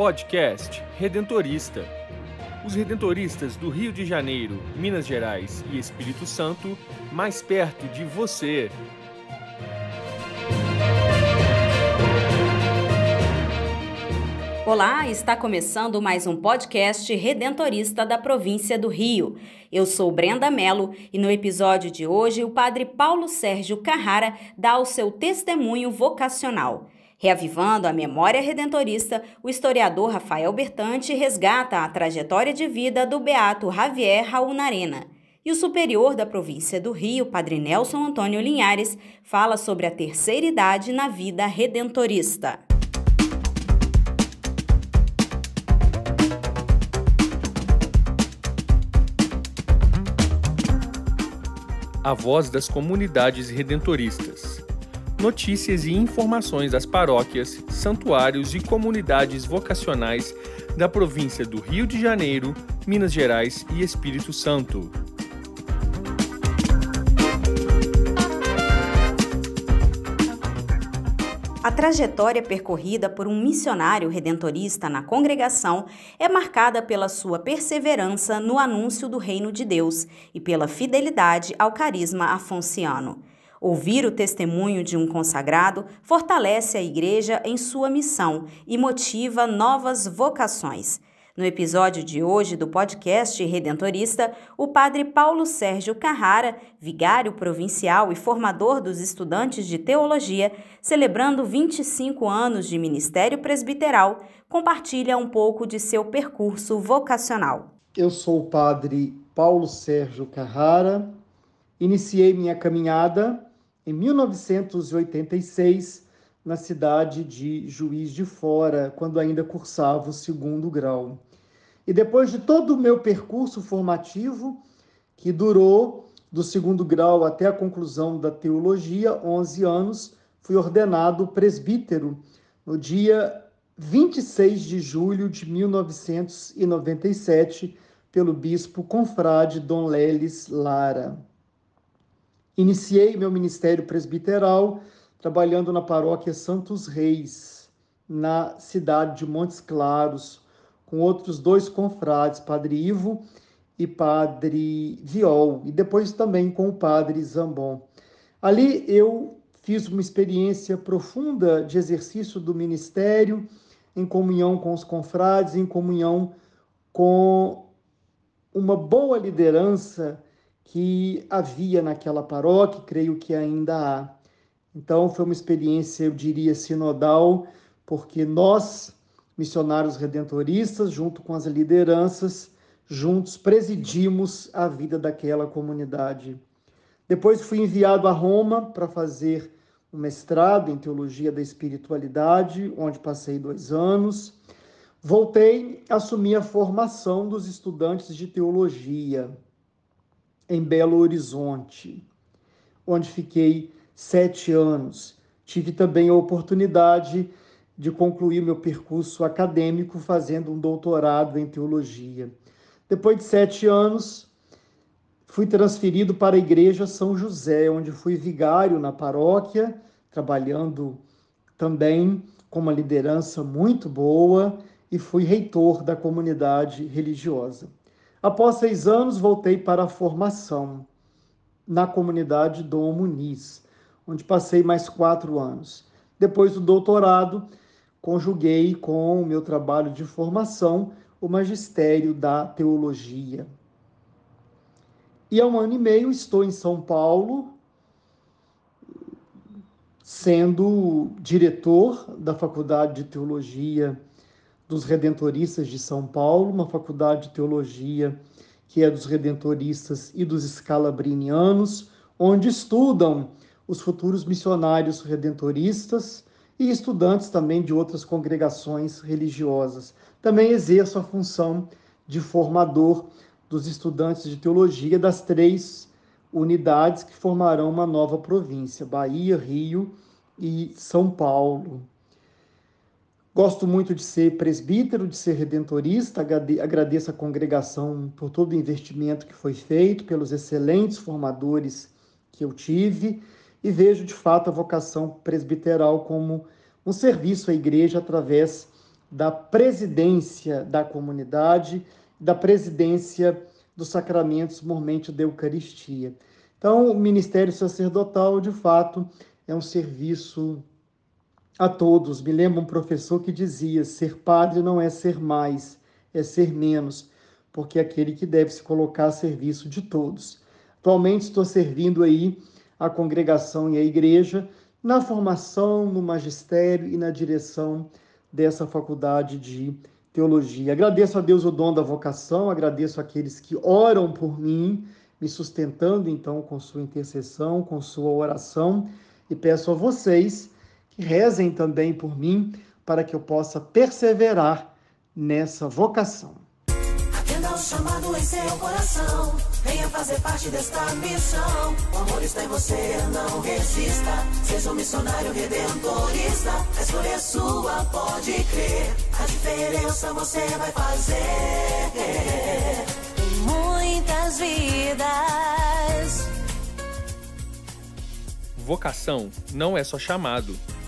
Podcast Redentorista. Os redentoristas do Rio de Janeiro, Minas Gerais e Espírito Santo, mais perto de você. Olá, está começando mais um podcast redentorista da província do Rio. Eu sou Brenda Mello e no episódio de hoje o padre Paulo Sérgio Carrara dá o seu testemunho vocacional. Reavivando a memória redentorista, o historiador Rafael Bertante resgata a trajetória de vida do beato Javier Raul Narena. E o superior da província do Rio, Padre Nelson Antônio Linhares, fala sobre a terceira idade na vida redentorista. A voz das comunidades redentoristas notícias e informações das paróquias, santuários e comunidades vocacionais da província do Rio de Janeiro, Minas Gerais e Espírito Santo. A trajetória percorrida por um missionário redentorista na congregação é marcada pela sua perseverança no anúncio do reino de Deus e pela fidelidade ao carisma afonciano. Ouvir o testemunho de um consagrado fortalece a Igreja em sua missão e motiva novas vocações. No episódio de hoje do podcast Redentorista, o padre Paulo Sérgio Carrara, vigário provincial e formador dos estudantes de teologia, celebrando 25 anos de ministério presbiteral, compartilha um pouco de seu percurso vocacional. Eu sou o padre Paulo Sérgio Carrara, iniciei minha caminhada em 1986, na cidade de Juiz de Fora, quando ainda cursava o segundo grau. E depois de todo o meu percurso formativo, que durou do segundo grau até a conclusão da teologia, 11 anos, fui ordenado presbítero no dia 26 de julho de 1997 pelo bispo confrade Dom Leles Lara. Iniciei meu ministério presbiteral trabalhando na paróquia Santos Reis, na cidade de Montes Claros, com outros dois confrades, Padre Ivo e Padre Viol, e depois também com o Padre Zambon. Ali eu fiz uma experiência profunda de exercício do ministério, em comunhão com os confrades, em comunhão com uma boa liderança que havia naquela paróquia, creio que ainda há. Então foi uma experiência, eu diria, sinodal, porque nós, missionários redentoristas, junto com as lideranças, juntos presidimos a vida daquela comunidade. Depois fui enviado a Roma para fazer um mestrado em teologia da espiritualidade, onde passei dois anos. Voltei, assumi a formação dos estudantes de teologia em Belo Horizonte, onde fiquei sete anos. Tive também a oportunidade de concluir meu percurso acadêmico fazendo um doutorado em teologia. Depois de sete anos, fui transferido para a Igreja São José, onde fui vigário na paróquia, trabalhando também com uma liderança muito boa e fui reitor da comunidade religiosa. Após seis anos, voltei para a formação na comunidade Dom Muniz, onde passei mais quatro anos. Depois do doutorado, conjuguei com o meu trabalho de formação o magistério da teologia. E há um ano e meio estou em São Paulo, sendo diretor da Faculdade de Teologia dos Redentoristas de São Paulo, uma faculdade de teologia que é dos Redentoristas e dos Scalabrinianos, onde estudam os futuros missionários redentoristas e estudantes também de outras congregações religiosas. Também exerço a função de formador dos estudantes de teologia das três unidades que formarão uma nova província: Bahia, Rio e São Paulo. Gosto muito de ser presbítero, de ser redentorista, agradeço a congregação por todo o investimento que foi feito, pelos excelentes formadores que eu tive e vejo de fato a vocação presbiteral como um serviço à igreja através da presidência da comunidade, da presidência dos sacramentos, mormente da Eucaristia. Então, o ministério sacerdotal, de fato, é um serviço a todos. Me lembro um professor que dizia: ser padre não é ser mais, é ser menos, porque é aquele que deve se colocar a serviço de todos. Atualmente estou servindo aí a congregação e a igreja na formação, no magistério e na direção dessa faculdade de teologia. Agradeço a Deus o dom da vocação, agradeço aqueles que oram por mim, me sustentando então com sua intercessão, com sua oração, e peço a vocês que rezem também por mim para que eu possa perseverar nessa vocação. Atenda o chamado em seu coração, venha fazer parte desta missão. O amor está em você, não resista. Seja um missionário redentorista, a escolha é sua, pode crer. A diferença você vai fazer. Muitas vidas. Vocação não é só chamado,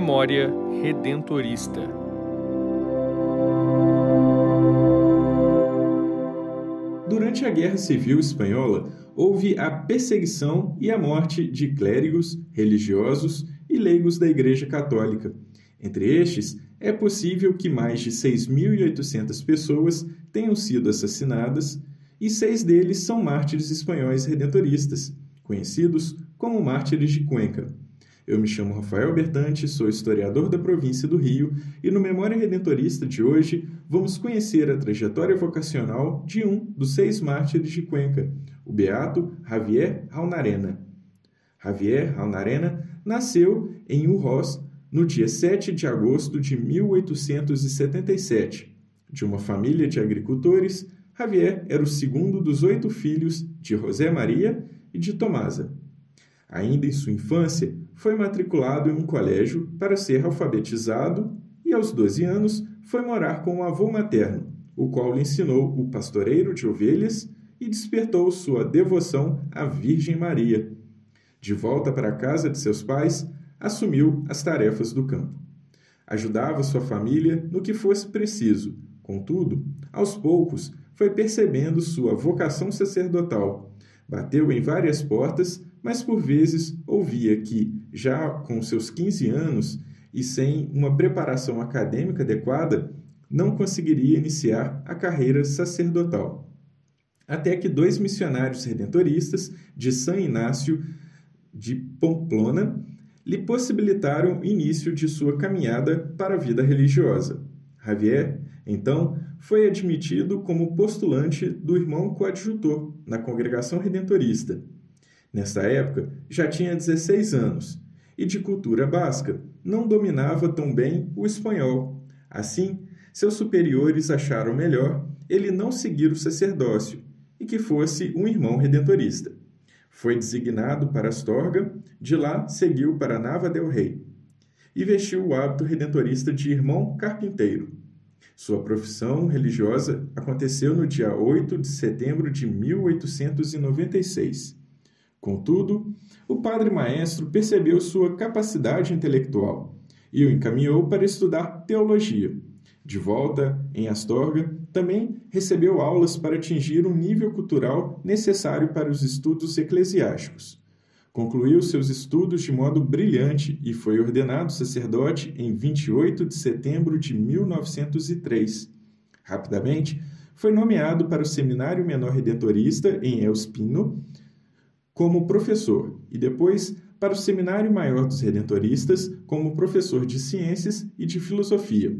Memória Redentorista. Durante a Guerra Civil Espanhola, houve a perseguição e a morte de clérigos, religiosos e leigos da Igreja Católica. Entre estes, é possível que mais de 6.800 pessoas tenham sido assassinadas e seis deles são mártires espanhóis redentoristas, conhecidos como mártires de Cuenca. Eu me chamo Rafael Bertante, sou historiador da província do Rio e no Memória Redentorista de hoje vamos conhecer a trajetória vocacional de um dos seis mártires de Cuenca, o beato Javier Raunarena. Javier Raunarena nasceu em Urroz no dia 7 de agosto de 1877. De uma família de agricultores, Javier era o segundo dos oito filhos de José Maria e de Tomasa. Ainda em sua infância, foi matriculado em um colégio para ser alfabetizado e, aos 12 anos, foi morar com o avô materno, o qual lhe ensinou o pastoreiro de ovelhas e despertou sua devoção à Virgem Maria. De volta para a casa de seus pais, assumiu as tarefas do campo. Ajudava sua família no que fosse preciso, contudo, aos poucos foi percebendo sua vocação sacerdotal. Bateu em várias portas mas por vezes ouvia que, já com seus 15 anos e sem uma preparação acadêmica adequada, não conseguiria iniciar a carreira sacerdotal. Até que dois missionários redentoristas de São Inácio de Pamplona lhe possibilitaram o início de sua caminhada para a vida religiosa. Javier, então, foi admitido como postulante do irmão coadjutor na congregação redentorista Nessa época, já tinha 16 anos e, de cultura basca, não dominava tão bem o espanhol. Assim, seus superiores acharam melhor ele não seguir o sacerdócio e que fosse um irmão redentorista. Foi designado para Astorga, de lá seguiu para Nava del Rei e vestiu o hábito redentorista de irmão carpinteiro. Sua profissão religiosa aconteceu no dia 8 de setembro de 1896. Contudo, o padre maestro percebeu sua capacidade intelectual e o encaminhou para estudar teologia. De volta em Astorga, também recebeu aulas para atingir um nível cultural necessário para os estudos eclesiásticos. Concluiu seus estudos de modo brilhante e foi ordenado sacerdote em 28 de setembro de 1903. Rapidamente, foi nomeado para o Seminário Menor Redentorista em El Spino, como professor e depois para o Seminário Maior dos Redentoristas como professor de ciências e de filosofia,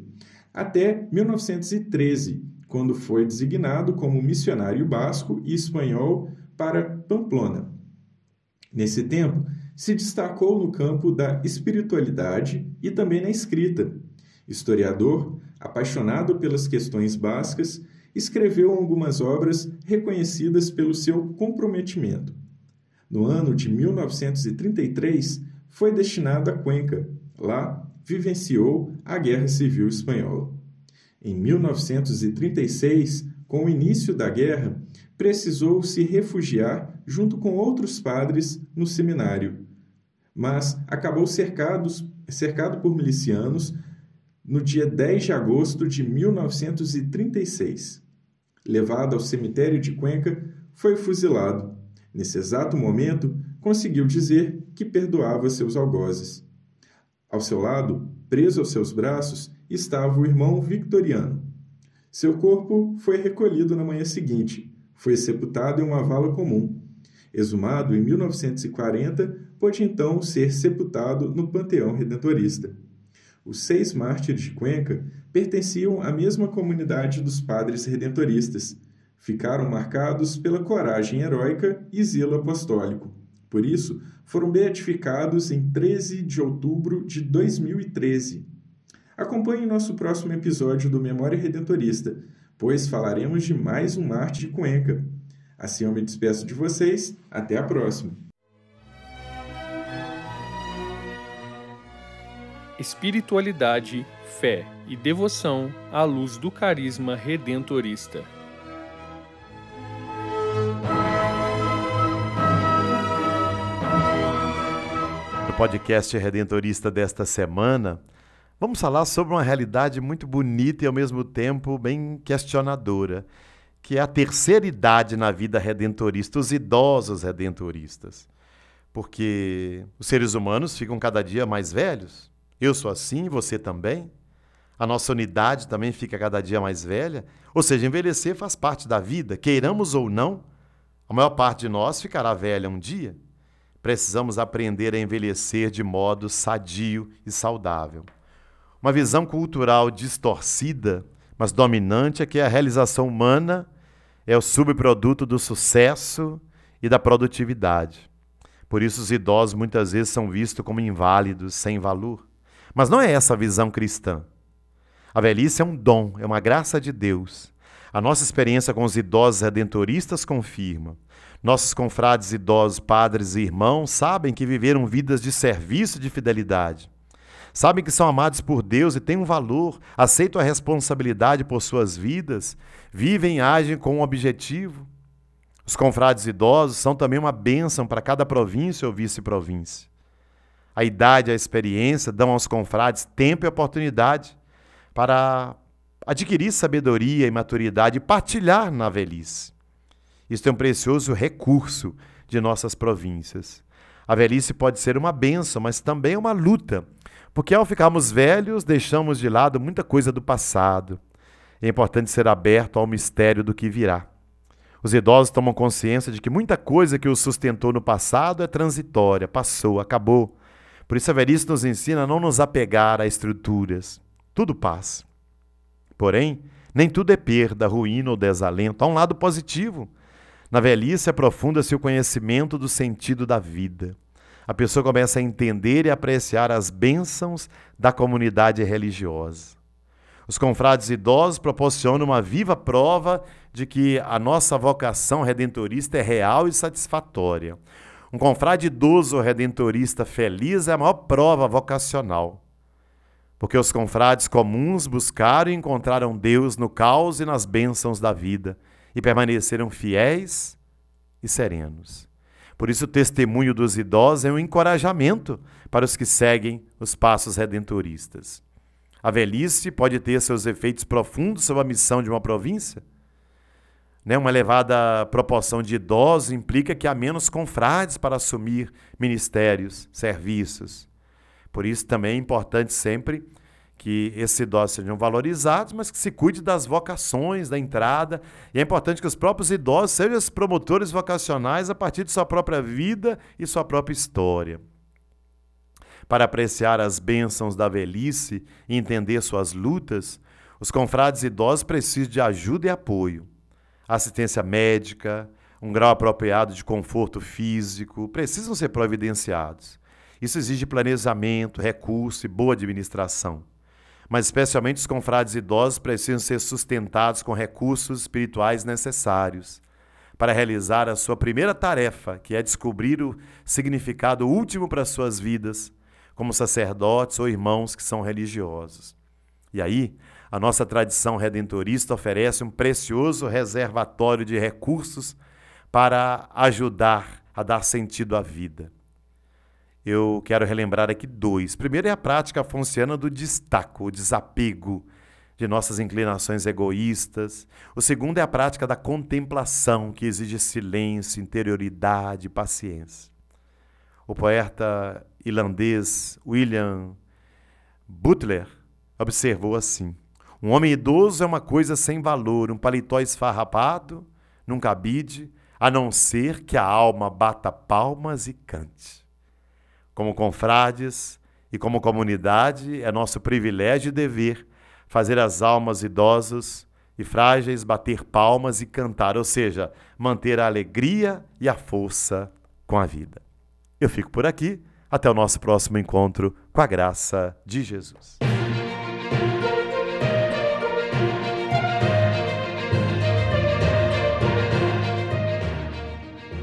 até 1913, quando foi designado como missionário basco e espanhol para Pamplona. Nesse tempo, se destacou no campo da espiritualidade e também na escrita. Historiador, apaixonado pelas questões básicas, escreveu algumas obras reconhecidas pelo seu comprometimento. No ano de 1933, foi destinado a Cuenca. Lá, vivenciou a Guerra Civil Espanhola. Em 1936, com o início da guerra, precisou se refugiar junto com outros padres no seminário, mas acabou cercado, cercado por milicianos no dia 10 de agosto de 1936. Levado ao cemitério de Cuenca, foi fuzilado. Nesse exato momento, conseguiu dizer que perdoava seus algozes. Ao seu lado, preso aos seus braços, estava o irmão Victoriano. Seu corpo foi recolhido na manhã seguinte, foi sepultado em uma vala comum. Exumado em 1940, pôde então ser sepultado no Panteão Redentorista. Os seis mártires de Cuenca pertenciam à mesma comunidade dos padres redentoristas. Ficaram marcados pela coragem heróica e zelo apostólico. Por isso, foram beatificados em 13 de outubro de 2013. Acompanhe nosso próximo episódio do Memória Redentorista, pois falaremos de mais um Marte de Cuenca. Assim eu me despeço de vocês, até a próxima. Espiritualidade, fé e devoção à luz do carisma redentorista. Podcast Redentorista desta semana, Vamos falar sobre uma realidade muito bonita e ao mesmo tempo bem questionadora, que é a terceira idade na vida redentorista, os idosos redentoristas. Porque os seres humanos ficam cada dia mais velhos. Eu sou assim, você também. A nossa unidade também fica cada dia mais velha. Ou seja, envelhecer faz parte da vida, queiramos ou não. A maior parte de nós ficará velha um dia. Precisamos aprender a envelhecer de modo sadio e saudável. Uma visão cultural distorcida, mas dominante, é que a realização humana é o subproduto do sucesso e da produtividade. Por isso, os idosos muitas vezes são vistos como inválidos, sem valor. Mas não é essa a visão cristã. A velhice é um dom, é uma graça de Deus. A nossa experiência com os idosos redentoristas confirma. Nossos confrades idosos, padres e irmãos sabem que viveram vidas de serviço e de fidelidade sabem que são amados por Deus e têm um valor, aceitam a responsabilidade por suas vidas, vivem e agem com um objetivo. Os confrades idosos são também uma bênção para cada província ou vice-província. A idade e a experiência dão aos confrades tempo e oportunidade para adquirir sabedoria e maturidade e partilhar na velhice. Isto é um precioso recurso de nossas províncias. A velhice pode ser uma benção, mas também uma luta porque ao ficarmos velhos, deixamos de lado muita coisa do passado. É importante ser aberto ao mistério do que virá. Os idosos tomam consciência de que muita coisa que os sustentou no passado é transitória, passou, acabou. Por isso a velhice nos ensina a não nos apegar a estruturas. Tudo passa. Porém, nem tudo é perda, ruína ou desalento. Há um lado positivo. Na velhice aprofunda-se o conhecimento do sentido da vida a pessoa começa a entender e apreciar as bênçãos da comunidade religiosa. Os confrades idosos proporcionam uma viva prova de que a nossa vocação redentorista é real e satisfatória. Um confrade idoso redentorista feliz é a maior prova vocacional. Porque os confrades comuns buscaram e encontraram Deus no caos e nas bênçãos da vida e permaneceram fiéis e serenos. Por isso, o testemunho dos idosos é um encorajamento para os que seguem os passos redentoristas. A velhice pode ter seus efeitos profundos sobre a missão de uma província. Né? Uma elevada proporção de idosos implica que há menos confrades para assumir ministérios, serviços. Por isso, também é importante sempre que esses idosos sejam valorizados, mas que se cuide das vocações, da entrada. E é importante que os próprios idosos sejam os promotores vocacionais a partir de sua própria vida e sua própria história. Para apreciar as bênçãos da velhice e entender suas lutas, os confrades idosos precisam de ajuda e apoio. Assistência médica, um grau apropriado de conforto físico precisam ser providenciados. Isso exige planejamento, recurso e boa administração. Mas especialmente os confrades idosos precisam ser sustentados com recursos espirituais necessários para realizar a sua primeira tarefa, que é descobrir o significado último para suas vidas, como sacerdotes ou irmãos que são religiosos. E aí, a nossa tradição redentorista oferece um precioso reservatório de recursos para ajudar a dar sentido à vida. Eu quero relembrar aqui dois. Primeiro é a prática funciana do destaco, o desapego de nossas inclinações egoístas. O segundo é a prática da contemplação, que exige silêncio, interioridade, paciência. O poeta irlandês William Butler observou assim: Um homem idoso é uma coisa sem valor, um paletó esfarrapado num cabide, a não ser que a alma bata palmas e cante. Como confrades e como comunidade, é nosso privilégio e dever fazer as almas idosas e frágeis bater palmas e cantar, ou seja, manter a alegria e a força com a vida. Eu fico por aqui. Até o nosso próximo encontro com a graça de Jesus.